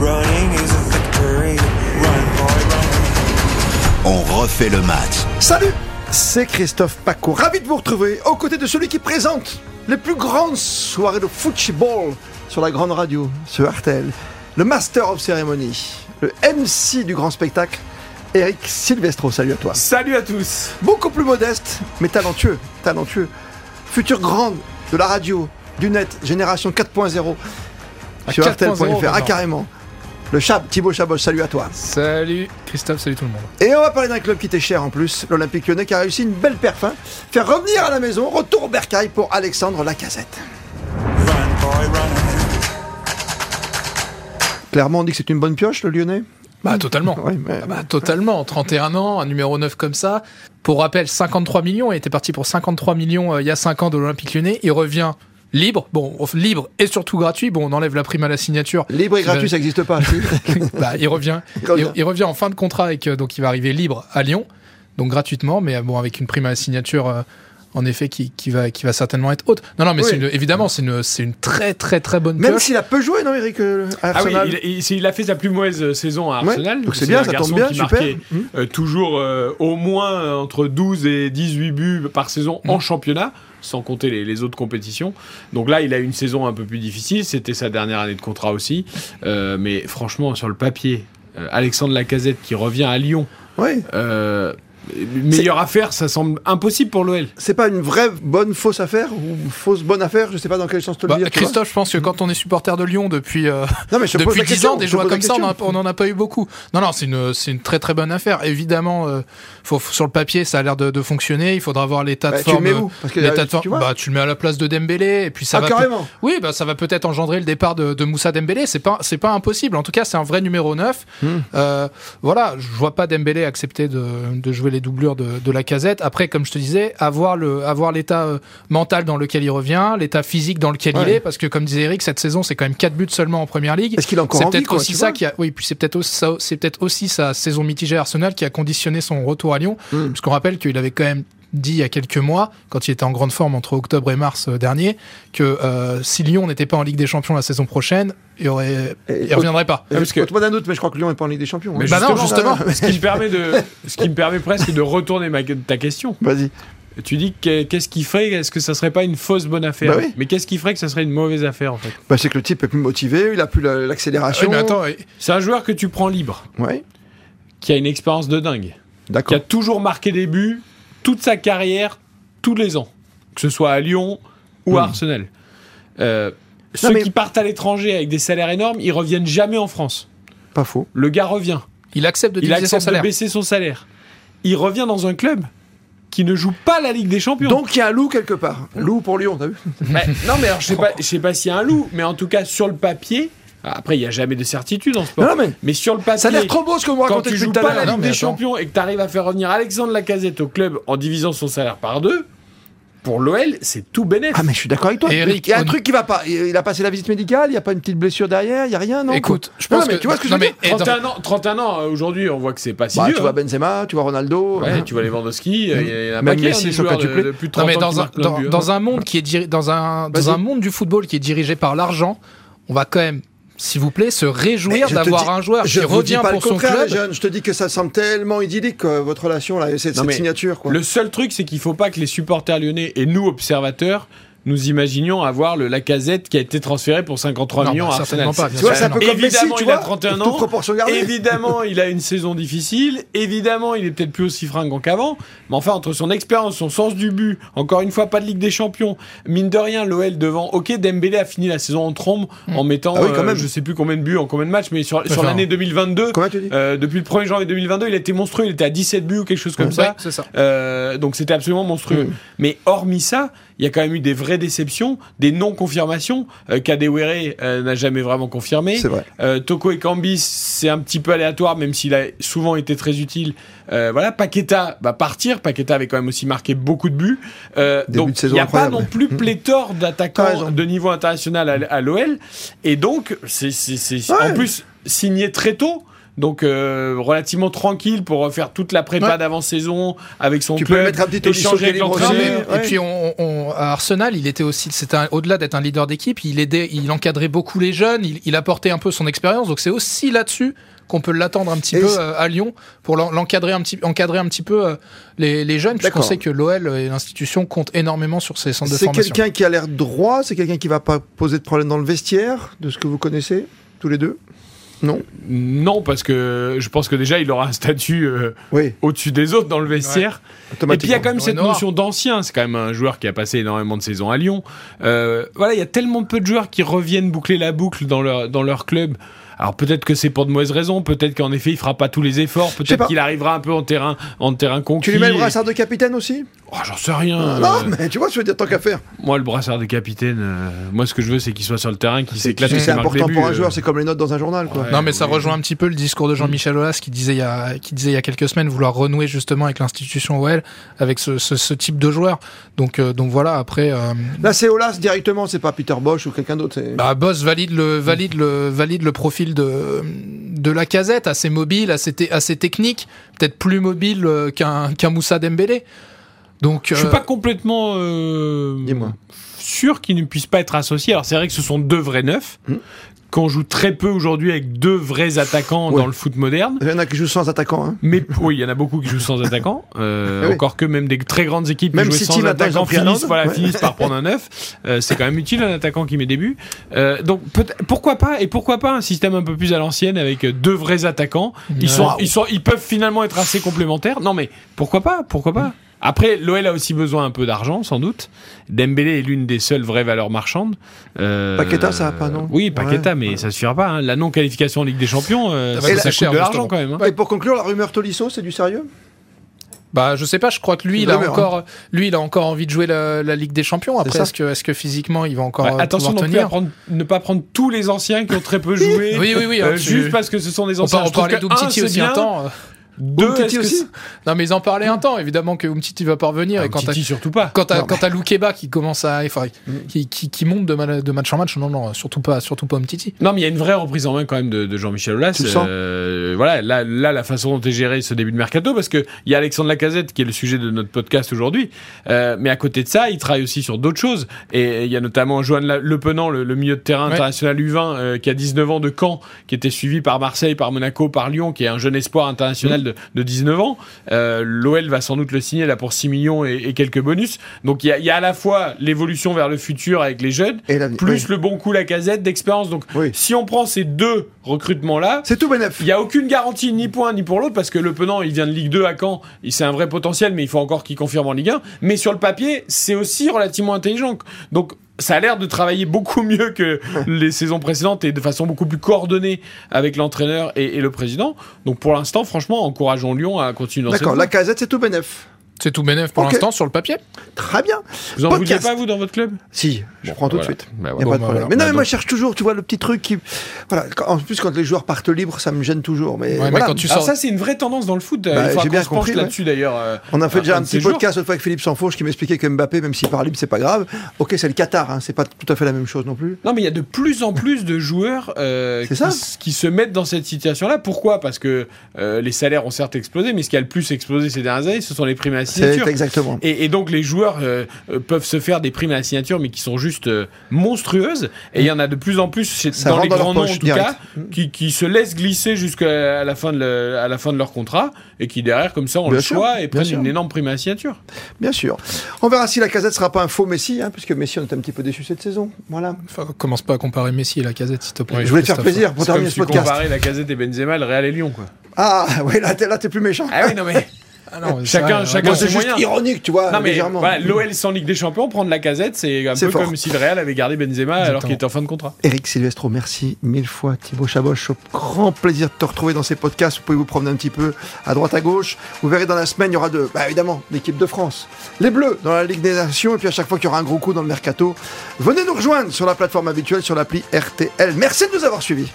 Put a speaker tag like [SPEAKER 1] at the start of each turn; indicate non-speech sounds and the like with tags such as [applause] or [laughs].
[SPEAKER 1] Running is a victory. Run, boy, run.
[SPEAKER 2] On refait le match.
[SPEAKER 3] Salut, c'est Christophe Paco. Ravi de vous retrouver aux côtés de celui qui présente les plus grandes soirées de football sur la grande radio, ce RTL. Le Master of Ceremony, le MC du grand spectacle, Eric Silvestro. Salut à toi.
[SPEAKER 4] Salut à tous
[SPEAKER 3] Beaucoup plus modeste, mais talentueux, talentueux. Futur grande de la radio, du net, génération 4.0
[SPEAKER 4] À
[SPEAKER 3] sur
[SPEAKER 4] 4.0
[SPEAKER 3] RTL.fr. Ah, carrément. Le Chab, Thibaut Chaboch, salut à toi.
[SPEAKER 4] Salut Christophe, salut tout le monde.
[SPEAKER 3] Et on va parler d'un club qui t'est cher en plus, l'Olympique Lyonnais qui a réussi une belle perf. hein. Faire revenir à la maison, retour au bercail pour Alexandre Lacazette.
[SPEAKER 1] Run, boy, run.
[SPEAKER 3] Clairement, on dit que c'est une bonne pioche, le Lyonnais?
[SPEAKER 5] Bah totalement.
[SPEAKER 3] Ouais, mais-
[SPEAKER 5] Ah bah, totalement. 31 ans, un numéro 9 comme ça. Pour rappel, 53 millions. Il était parti pour 53 millions euh, il y a 5 ans de l'Olympique Lyonnais. Il revient libre. Bon, libre et surtout gratuit. Bon, on enlève la prime à la signature.
[SPEAKER 3] Libre et
[SPEAKER 5] va-
[SPEAKER 3] gratuit, ça n'existe pas. [laughs]
[SPEAKER 5] Bah, il revient. [laughs]
[SPEAKER 3] Il revient.
[SPEAKER 5] Il, il revient en fin de contrat avec, euh, donc il va arriver libre à Lyon. Donc gratuitement, mais euh, bon, avec une prime à la signature. euh, en effet, qui, qui va, qui va certainement être haute. Non, non, mais
[SPEAKER 3] Oui.
[SPEAKER 5] c'est une- évidemment, c'est une, très, très, très bonne
[SPEAKER 3] Même s'il a peu joué, non, Eric euh, à
[SPEAKER 4] Ah oui,
[SPEAKER 3] Arsenal
[SPEAKER 4] il, il- il a fait sa plus mauvaise saison à
[SPEAKER 3] Ouais,
[SPEAKER 4] Arsenal.
[SPEAKER 3] donc c'est bien,
[SPEAKER 4] un
[SPEAKER 3] ça tombe bien,
[SPEAKER 4] qui
[SPEAKER 3] super.
[SPEAKER 4] marquait, euh, toujours euh, au moins entre 12 et 18 buts par saison en championnat, sans compter les, les autres compétitions. Donc là, il a eu une saison un peu plus difficile. C'était sa dernière année de contrat aussi. Euh, mais franchement, sur le papier, euh, Alexandre Lacazette qui revient à Lyon,
[SPEAKER 3] Oui.
[SPEAKER 4] euh, meilleure affaire, ça semble impossible pour l'OL.
[SPEAKER 3] C'est pas une vraie bonne fausse affaire ou fausse bonne affaire Je sais pas dans quel sens te le
[SPEAKER 5] Bah,
[SPEAKER 3] dire.
[SPEAKER 5] Christophe, je pense que quand on est supporter de Lyon depuis, euh,
[SPEAKER 3] non, mais je te pose
[SPEAKER 5] Depuis
[SPEAKER 3] la
[SPEAKER 5] 10
[SPEAKER 3] question,
[SPEAKER 5] ans, des joueurs comme ça, on n'en a pas eu beaucoup. Non, non, c'est une, c'est une très très bonne affaire. Évidemment, euh, faut, sur le papier, ça a l'air de, de fonctionner. Il faudra voir l'état
[SPEAKER 3] Bah,
[SPEAKER 5] de
[SPEAKER 3] tu le
[SPEAKER 5] forme.
[SPEAKER 3] mets où? Parce que,
[SPEAKER 5] l'état
[SPEAKER 3] euh,
[SPEAKER 5] de forme-
[SPEAKER 3] tu vois
[SPEAKER 5] bah, tu le mets à la place de Dembélé, et puis ça
[SPEAKER 3] Ah,
[SPEAKER 5] va.
[SPEAKER 3] carrément.
[SPEAKER 5] Oui, bah, ça va peut-être engendrer le départ de, de Moussa Dembélé. C'est pas, c'est pas impossible. En tout cas, c'est un vrai numéro 9.
[SPEAKER 3] Hmm.
[SPEAKER 5] Euh, voilà, je vois pas Dembélé accepter de, de jouer les doublures de, de la casette. Après, comme je te disais, avoir le, avoir l'état euh, mental dans lequel il revient, l'état physique dans lequel il est, parce que comme disait Eric, cette saison, c'est quand même 4 buts seulement en première ligue.
[SPEAKER 3] Est-ce qu'il a encore
[SPEAKER 5] C'est peut-être aussi ça qui a, oui, puis c'est peut-être aussi ça, c'est peut-être aussi sa saison mitigée à Arsenal qui a conditionné son retour à Lyon,
[SPEAKER 3] Mm.
[SPEAKER 5] parce qu'on rappelle qu'il avait quand même dit il y a quelques mois, quand il était en grande forme entre octobre et mars euh, dernier, que euh, si Lyon n'était pas en Ligue des Champions la saison prochaine, il aurait,
[SPEAKER 3] Et-
[SPEAKER 5] il reviendrait pas.
[SPEAKER 4] Parce que-
[SPEAKER 3] d'un doute, mais je crois que Lyon est pas en Ligue des Champions. hein.
[SPEAKER 4] Mais
[SPEAKER 5] Bah non, justement.
[SPEAKER 4] ce qui me permet de, ce qui me permet presque de retourner ma, ta question.
[SPEAKER 3] Vas-y.
[SPEAKER 4] Tu dis que- qu'est-ce qui ferait, est-ce que ça serait pas une fausse bonne affaire?
[SPEAKER 3] Bah oui.
[SPEAKER 4] Mais qu'est-ce qui ferait que ça serait une mauvaise affaire en fait?
[SPEAKER 3] Bah, c'est que le type est plus motivé, il a plus la-
[SPEAKER 5] oui,
[SPEAKER 3] l'accélération.
[SPEAKER 5] mais attends, et-
[SPEAKER 4] C'est un joueur que tu prends libre,
[SPEAKER 3] Ouais,
[SPEAKER 4] qui a une expérience de dingue, qui a toujours marqué des buts toute sa carrière, tous les ans, que ce soit à Lyon ou à
[SPEAKER 3] Hmm.
[SPEAKER 4] Arsenal. Euh, ceux
[SPEAKER 3] mais-
[SPEAKER 4] qui partent à l'étranger avec des salaires énormes, ils reviennent jamais en France.
[SPEAKER 3] Pas faux.
[SPEAKER 4] Le gars revient,
[SPEAKER 5] il accepte de
[SPEAKER 4] il
[SPEAKER 5] son
[SPEAKER 4] baisser son salaire. Il revient dans un club qui ne joue pas la Ligue des Champions.
[SPEAKER 3] Donc il y a un loup quelque part. Loup pour Lyon, t'as vu?
[SPEAKER 4] Mais- non, mais alors, je sais pas, je sais pas s'il y a un loup, mais en tout cas, sur le papier, après, il n'y a jamais de certitude en sport.
[SPEAKER 3] Non, non, mais
[SPEAKER 4] mais sur le papier,
[SPEAKER 3] ça a l'air trop beau ce que vous
[SPEAKER 4] quand
[SPEAKER 3] racontez
[SPEAKER 4] tu joues pas la.
[SPEAKER 5] Non,
[SPEAKER 4] Ligue
[SPEAKER 5] mais
[SPEAKER 4] des. Champions et que tu arrives à faire revenir Alexandre Lacazette au club en divisant son salaire par deux, pour l'OL, c'est tout bénéf.
[SPEAKER 3] Ah mais je suis d'accord avec toi.
[SPEAKER 5] Eric,
[SPEAKER 3] il y a un
[SPEAKER 5] on-
[SPEAKER 3] truc qui va pas. Il a passé la visite médicale, il y a pas une petite blessure derrière, il y a rien, non
[SPEAKER 5] Écoute, je
[SPEAKER 3] Non,
[SPEAKER 5] pense
[SPEAKER 3] mais
[SPEAKER 5] que
[SPEAKER 3] tu vois ce que je
[SPEAKER 5] non,
[SPEAKER 3] veux dire
[SPEAKER 5] mais- et dans-
[SPEAKER 4] 31 ans, 31 ans euh, aujourd'hui, on voit que c'est pas si
[SPEAKER 3] Bah,
[SPEAKER 4] vieux.
[SPEAKER 3] tu vois
[SPEAKER 4] hein.
[SPEAKER 3] Benzema, tu vois Ronaldo.
[SPEAKER 4] Ouais,
[SPEAKER 3] euh,
[SPEAKER 4] tu vois Lewandowski, euh, il y a
[SPEAKER 3] Même
[SPEAKER 4] pas
[SPEAKER 3] Messi
[SPEAKER 4] de, de plus de
[SPEAKER 5] Non,
[SPEAKER 4] 30
[SPEAKER 5] mais
[SPEAKER 4] ans
[SPEAKER 5] dans
[SPEAKER 4] qui
[SPEAKER 5] un,
[SPEAKER 4] marquent plein de
[SPEAKER 5] dans,
[SPEAKER 4] buts, hein.
[SPEAKER 5] dans un monde qui est diri- dans un un monde du football qui est dirigé par l'argent, on va quand même, s'il vous plaît, se réjouir d'avoir
[SPEAKER 3] dis-
[SPEAKER 5] un joueur
[SPEAKER 3] je
[SPEAKER 5] qui revient
[SPEAKER 3] pas
[SPEAKER 5] pour
[SPEAKER 3] le
[SPEAKER 5] son club.
[SPEAKER 3] Je te dis que ça semble tellement idyllique euh, votre relation là, cette, signature quoi.
[SPEAKER 4] Le seul truc, c'est qu'il faut pas que les supporters lyonnais et nous, observateurs, nous imaginions avoir le Lacazette qui a été transféré pour 53
[SPEAKER 5] Non,
[SPEAKER 4] millions
[SPEAKER 5] bah,
[SPEAKER 4] à Arsenal.
[SPEAKER 5] certainement pas, bien
[SPEAKER 3] Tu vois,
[SPEAKER 5] sûr.
[SPEAKER 3] c'est un peu comme Messi,
[SPEAKER 4] Évidemment,
[SPEAKER 3] tu
[SPEAKER 4] il
[SPEAKER 3] vois.
[SPEAKER 4] a 31
[SPEAKER 3] toute
[SPEAKER 4] ans. Évidemment, [laughs] il a une saison difficile. Évidemment, il est peut-être plus aussi fringant qu'avant. Mais enfin, entre son expérience, son sens du but, encore une fois, pas de Ligue des Champions. Mine de rien, l'OL devant. Ok, Dembélé a fini la saison en trombe en mettant,
[SPEAKER 3] Ah oui, quand
[SPEAKER 4] euh,
[SPEAKER 3] même.
[SPEAKER 4] je sais plus combien de buts en combien de matchs, mais sur, l'année 2022,
[SPEAKER 3] Comment tu dis
[SPEAKER 4] euh, depuis le 1er janvier 2022, il a été monstrueux. Il était à 17 buts ou quelque chose comme
[SPEAKER 5] Ouais,
[SPEAKER 4] ça.
[SPEAKER 5] ça.
[SPEAKER 4] Euh, donc c'était absolument monstrueux.
[SPEAKER 3] Mm.
[SPEAKER 4] Mais hormis ça, il y a quand même eu des vraies déceptions, des non-confirmations. Euh, Kadewere euh, n'a jamais vraiment confirmé.
[SPEAKER 3] C'est vrai.
[SPEAKER 4] Euh, Toko et Kambis, c'est un petit peu aléatoire, même s'il a souvent été très utile. Euh, voilà, Paqueta va partir. Paqueta avait quand même aussi marqué beaucoup de buts. Donc il n'y a pas non plus [laughs] pléthore d'attaquants de niveau international à, à l'OL. Et donc, c'est c'est- c'est-
[SPEAKER 3] Ouais.
[SPEAKER 4] en plus signé très tôt. Donc euh, relativement tranquille pour faire toute la prépa
[SPEAKER 3] Ouais.
[SPEAKER 4] d'avant-saison avec son
[SPEAKER 3] Tu peux
[SPEAKER 4] club,
[SPEAKER 3] mettre un petit est
[SPEAKER 4] avec l'entraîneur.
[SPEAKER 3] Ouais.
[SPEAKER 5] Et puis on, on- à Arsenal, il était aussi, c'était un- au-delà d'être un leader d'équipe, il aidait, il encadrait beaucoup les jeunes, il, il apportait un peu son expérience. Donc c'est aussi là-dessus qu'on peut l'attendre un petit
[SPEAKER 3] Et
[SPEAKER 5] peu
[SPEAKER 3] c'est-
[SPEAKER 5] euh, à Lyon pour l'en- l'encadrer un petit, encadrer un petit peu euh, les, les jeunes. Puisqu'on sait que l'OL et l'institution comptent énormément sur ces centres de
[SPEAKER 3] C'est
[SPEAKER 5] formation.
[SPEAKER 3] quelqu'un qui a l'air droit, c'est quelqu'un qui va pas poser de problème dans le vestiaire, de ce que vous connaissez, tous les deux? Non
[SPEAKER 4] Non, parce que je pense que déjà il aura un statut euh,
[SPEAKER 3] Oui,
[SPEAKER 4] au-dessus des autres dans le vestiaire. Et puis il y a quand même cette notion d'ancien. C'est quand même un joueur qui a passé énormément de saisons à Lyon. Euh, voilà, il y a tellement peu de joueurs qui reviennent boucler la boucle dans leur, dans leur club. Alors peut-être que c'est pour de mauvaises raisons, peut-être qu'en effet il fera pas tous les efforts, peut-être qu'il arrivera un peu en terrain, en terrain conquis.
[SPEAKER 3] Tu lui mets le brassard de capitaine aussi?
[SPEAKER 4] Oh, J'en sais rien.
[SPEAKER 3] Ah,
[SPEAKER 4] euh,
[SPEAKER 3] Non, mais tu vois, je veux dire, tant qu'à faire.
[SPEAKER 4] Moi le brassard de capitaine, euh, moi ce que je veux c'est qu'il soit sur le terrain, qu'il s'éclate
[SPEAKER 3] c'est important pour un joueur,
[SPEAKER 4] euh.
[SPEAKER 3] c'est comme les notes dans un journal, quoi.
[SPEAKER 4] Ouais.
[SPEAKER 5] Non, mais ça
[SPEAKER 4] oui,
[SPEAKER 5] rejoint un petit peu le discours de Jean-Michel Aulas qui disait il y a, qui disait il y a quelques semaines vouloir renouer justement avec l'institution OL, avec ce, ce, ce type de joueur. Donc, euh, donc voilà, après, euh,
[SPEAKER 3] Là, c'est Olas directement, c'est pas Peter Bosch ou quelqu'un d'autre.
[SPEAKER 5] bah, Boss valide le, valide le, valide le profil de, de la casette, assez mobile, assez, te- assez technique, peut-être plus mobile euh, qu'un qu'un Moussa Dembélé. Donc,
[SPEAKER 4] Je suis
[SPEAKER 5] euh,
[SPEAKER 4] pas complètement euh,
[SPEAKER 3] Dis-moi.
[SPEAKER 4] sûr qu'ils ne puissent pas être associés. Alors c'est vrai que ce sont deux vrais neufs.
[SPEAKER 3] Hmm.
[SPEAKER 4] Qu'on joue très peu aujourd'hui avec deux vrais attaquants
[SPEAKER 3] Ouais.
[SPEAKER 4] dans le foot moderne.
[SPEAKER 3] Il y en a qui jouent sans attaquant. Hein.
[SPEAKER 4] Mais oui, il y en a beaucoup qui jouent sans [laughs] attaquant. Euh,
[SPEAKER 3] oui.
[SPEAKER 4] Encore que même des très grandes équipes
[SPEAKER 3] Même
[SPEAKER 4] qui jouaient
[SPEAKER 3] City,
[SPEAKER 4] sans
[SPEAKER 3] maintenant, ils ont
[SPEAKER 4] attaquant
[SPEAKER 3] pris
[SPEAKER 4] finissent, voilà,
[SPEAKER 3] Ouais.
[SPEAKER 4] finissent par prendre un neuf. Euh, c'est quand même utile un attaquant qui met des buts. Euh, donc pourquoi pas et pourquoi pas un système un peu plus à l'ancienne avec deux vrais attaquants. Ils sont, ils sont, ils peuvent finalement être assez complémentaires. Non mais pourquoi pas, pourquoi pas? Après, l'OL a aussi besoin un peu d'argent, sans doute. Dembélé est l'une des seules vraies valeurs marchandes. Euh,
[SPEAKER 3] Paqueta, ça va pas, non
[SPEAKER 4] Oui, Paqueta,
[SPEAKER 3] Ouais,
[SPEAKER 4] mais
[SPEAKER 3] ouais.
[SPEAKER 4] ça suffira pas. hein. La non-qualification en Ligue des Champions, euh,
[SPEAKER 5] Ça
[SPEAKER 4] ça, coûte
[SPEAKER 5] cher,
[SPEAKER 4] de l'argent quand même. hein.
[SPEAKER 3] Et pour conclure, la rumeur Tolisso, c'est du sérieux?
[SPEAKER 5] Bah, je sais pas, je crois que lui, il a encore, lui, il a encore envie de jouer la, la Ligue des Champions. Après, est-ce que, est-ce que physiquement, il va encore
[SPEAKER 4] Ouais,
[SPEAKER 5] euh,
[SPEAKER 4] attention non à prendre- ne pas prendre tous les anciens qui ont très peu [laughs] joué.
[SPEAKER 5] Oui, oui, oui,
[SPEAKER 4] euh,
[SPEAKER 5] hein, tu-
[SPEAKER 4] juste parce que ce sont des anciens.
[SPEAKER 5] on
[SPEAKER 4] que, un,
[SPEAKER 5] d'Umtiti
[SPEAKER 4] c'est
[SPEAKER 5] aussi
[SPEAKER 4] bien.
[SPEAKER 5] un temps.
[SPEAKER 4] Deux,
[SPEAKER 3] Umtiti aussi
[SPEAKER 5] Non, mais ils en parlaient un temps, évidemment, que Umtiti va pas revenir.
[SPEAKER 4] Ah,
[SPEAKER 5] et quand
[SPEAKER 4] Umtiti, surtout pas.
[SPEAKER 5] quand t'as t'as Loukeba qui commence à enfin, qui, qui, qui monte de, ma- de match en match non non surtout pas surtout pas Umtiti
[SPEAKER 4] Non, mais il y a une vraie reprise en main quand même de, de Jean-Michel Aulas. Euh, voilà, là, là, la façon dont est géré ce début de mercato, parce que il y a Alexandre Lacazette qui est le sujet de notre podcast aujourd'hui, euh, mais à côté de ça, il travaille aussi sur d'autres choses. Et il y a notamment Johan Le Penant, le, le milieu de terrain
[SPEAKER 5] Ouais.
[SPEAKER 4] international U20, euh, qui a 19 ans de Caen, qui était suivi par Marseille, par Monaco, par Lyon, qui est un jeune espoir international de, de 19 ans. Euh, L'OL va sans doute le signer là pour 6 millions et, et quelques bonus. Donc il y a, il y a à la fois l'évolution vers le futur avec les jeunes,
[SPEAKER 3] Et
[SPEAKER 4] plus
[SPEAKER 3] Oui.
[SPEAKER 4] le bon coup Lacazette d'expérience. Donc
[SPEAKER 3] Oui.
[SPEAKER 4] si on prend ces deux recrutements-là,
[SPEAKER 3] C'est tout bénef.
[SPEAKER 4] il n'y a aucune garantie ni pour un ni pour l'autre parce que le Penant, il vient de Ligue 2 à Caen, il- c'est un vrai potentiel, mais il faut encore qu'il confirme en Ligue 1. Mais sur le papier, c'est aussi relativement intelligent. Donc ça a l'air de travailler beaucoup mieux que les saisons précédentes et de façon beaucoup plus coordonnée avec l'entraîneur et, et le président. Donc pour l'instant, franchement, encourageons Lyon à continuer dans cette
[SPEAKER 3] D'accord, la casette, c'est tout bénef.
[SPEAKER 5] C'est tout bénef pour l'instant sur le papier
[SPEAKER 3] Très bien.
[SPEAKER 4] Vous en
[SPEAKER 3] Podcast.
[SPEAKER 4] vouliez pas, vous, dans votre club?
[SPEAKER 3] Si, je prends tout
[SPEAKER 4] voilà.
[SPEAKER 3] de suite.
[SPEAKER 4] Bah,
[SPEAKER 3] Y a.
[SPEAKER 5] Bon,
[SPEAKER 3] pas de
[SPEAKER 5] bah,
[SPEAKER 3] problème.
[SPEAKER 5] voilà.
[SPEAKER 3] Mais non,
[SPEAKER 4] Bah,
[SPEAKER 3] mais moi je cherche toujours, tu vois, le petit truc qui. Voilà. En plus, quand les joueurs partent libres, ça me gêne toujours. Mais,
[SPEAKER 5] Ouais, mais
[SPEAKER 3] voilà.
[SPEAKER 5] quand tu
[SPEAKER 4] Alors
[SPEAKER 5] sors
[SPEAKER 4] ça, c'est une vraie tendance dans le foot.
[SPEAKER 3] Bah,
[SPEAKER 4] il
[SPEAKER 3] j'ai bien compris, ouais.
[SPEAKER 4] là-dessus, d'ailleurs. euh,
[SPEAKER 3] On a fait déjà
[SPEAKER 4] un
[SPEAKER 3] petit podcast autrefois fois avec Philippe Sanfourche qui m'expliquait que Mbappé, même s'il part libre, c'est pas grave. Ok, c'est le Qatar, hein, c'est pas tout à fait la même chose non plus.
[SPEAKER 4] Non, mais il y a de plus en plus de joueurs euh,
[SPEAKER 3] C'est
[SPEAKER 4] qui,
[SPEAKER 3] ça.
[SPEAKER 4] s- qui se mettent dans cette situation-là. Pourquoi? Parce que euh, les salaires ont certes explosé, mais ce qui a le plus explosé ces dernières années, ce sont les primes signature.
[SPEAKER 3] exactement.
[SPEAKER 4] Et, et donc les joueurs euh, euh, peuvent se faire des primes à la signature, mais qui sont juste euh, monstrueuses. Et il y en a de plus en plus chez- dans les
[SPEAKER 3] dans
[SPEAKER 4] grands noms, en tout
[SPEAKER 3] direct.
[SPEAKER 4] cas, qui, qui se laissent glisser jusqu'à la fin de le- à la fin de leur contrat et qui derrière comme ça ont
[SPEAKER 3] Bien
[SPEAKER 4] le
[SPEAKER 3] sûr,
[SPEAKER 4] choix et prennent
[SPEAKER 3] sûr.
[SPEAKER 4] une énorme prime à la signature.
[SPEAKER 3] Bien sûr. On verra si la casette sera pas un faux Messi, hein, puisque Messi, on est un petit peu déçu cette saison. Voilà.
[SPEAKER 5] Enfin, commence pas à comparer Messi et la casette s'il te plaît
[SPEAKER 3] je voulais te faire plaisir pour terminer
[SPEAKER 4] si
[SPEAKER 3] ce podcast.
[SPEAKER 4] comparais la casette et Benzema, le Real et Lyon, quoi.
[SPEAKER 3] Ah, là, t'es, là, t'es plus méchant.
[SPEAKER 4] Ah oui, non mais.
[SPEAKER 5] Ah non,
[SPEAKER 4] Chacun-
[SPEAKER 5] vrai,
[SPEAKER 4] chacun ses moyens.
[SPEAKER 3] ironique, tu vois,
[SPEAKER 4] Non mais
[SPEAKER 3] légèrement.
[SPEAKER 4] voilà, l'OL sans Ligue des Champions, prendre la casette, c'est un peu
[SPEAKER 3] fort.
[SPEAKER 4] comme si le Real avait gardé Benzema alors qu'il était en fin de contrat.
[SPEAKER 3] Eric Silvestro, merci mille fois. Thibaut Chaboch, au grand plaisir de te retrouver dans ces podcasts. Vous pouvez vous promener un petit peu à droite, à gauche. Vous verrez dans la semaine, il y aura de, bah, évidemment, l'équipe de France. Les Bleus dans la Ligue des Nations. Et puis à chaque fois qu'il y aura un gros coup dans le mercato, venez nous rejoindre sur la plateforme habituelle, sur l'appli RTL. Merci de nous avoir suivis.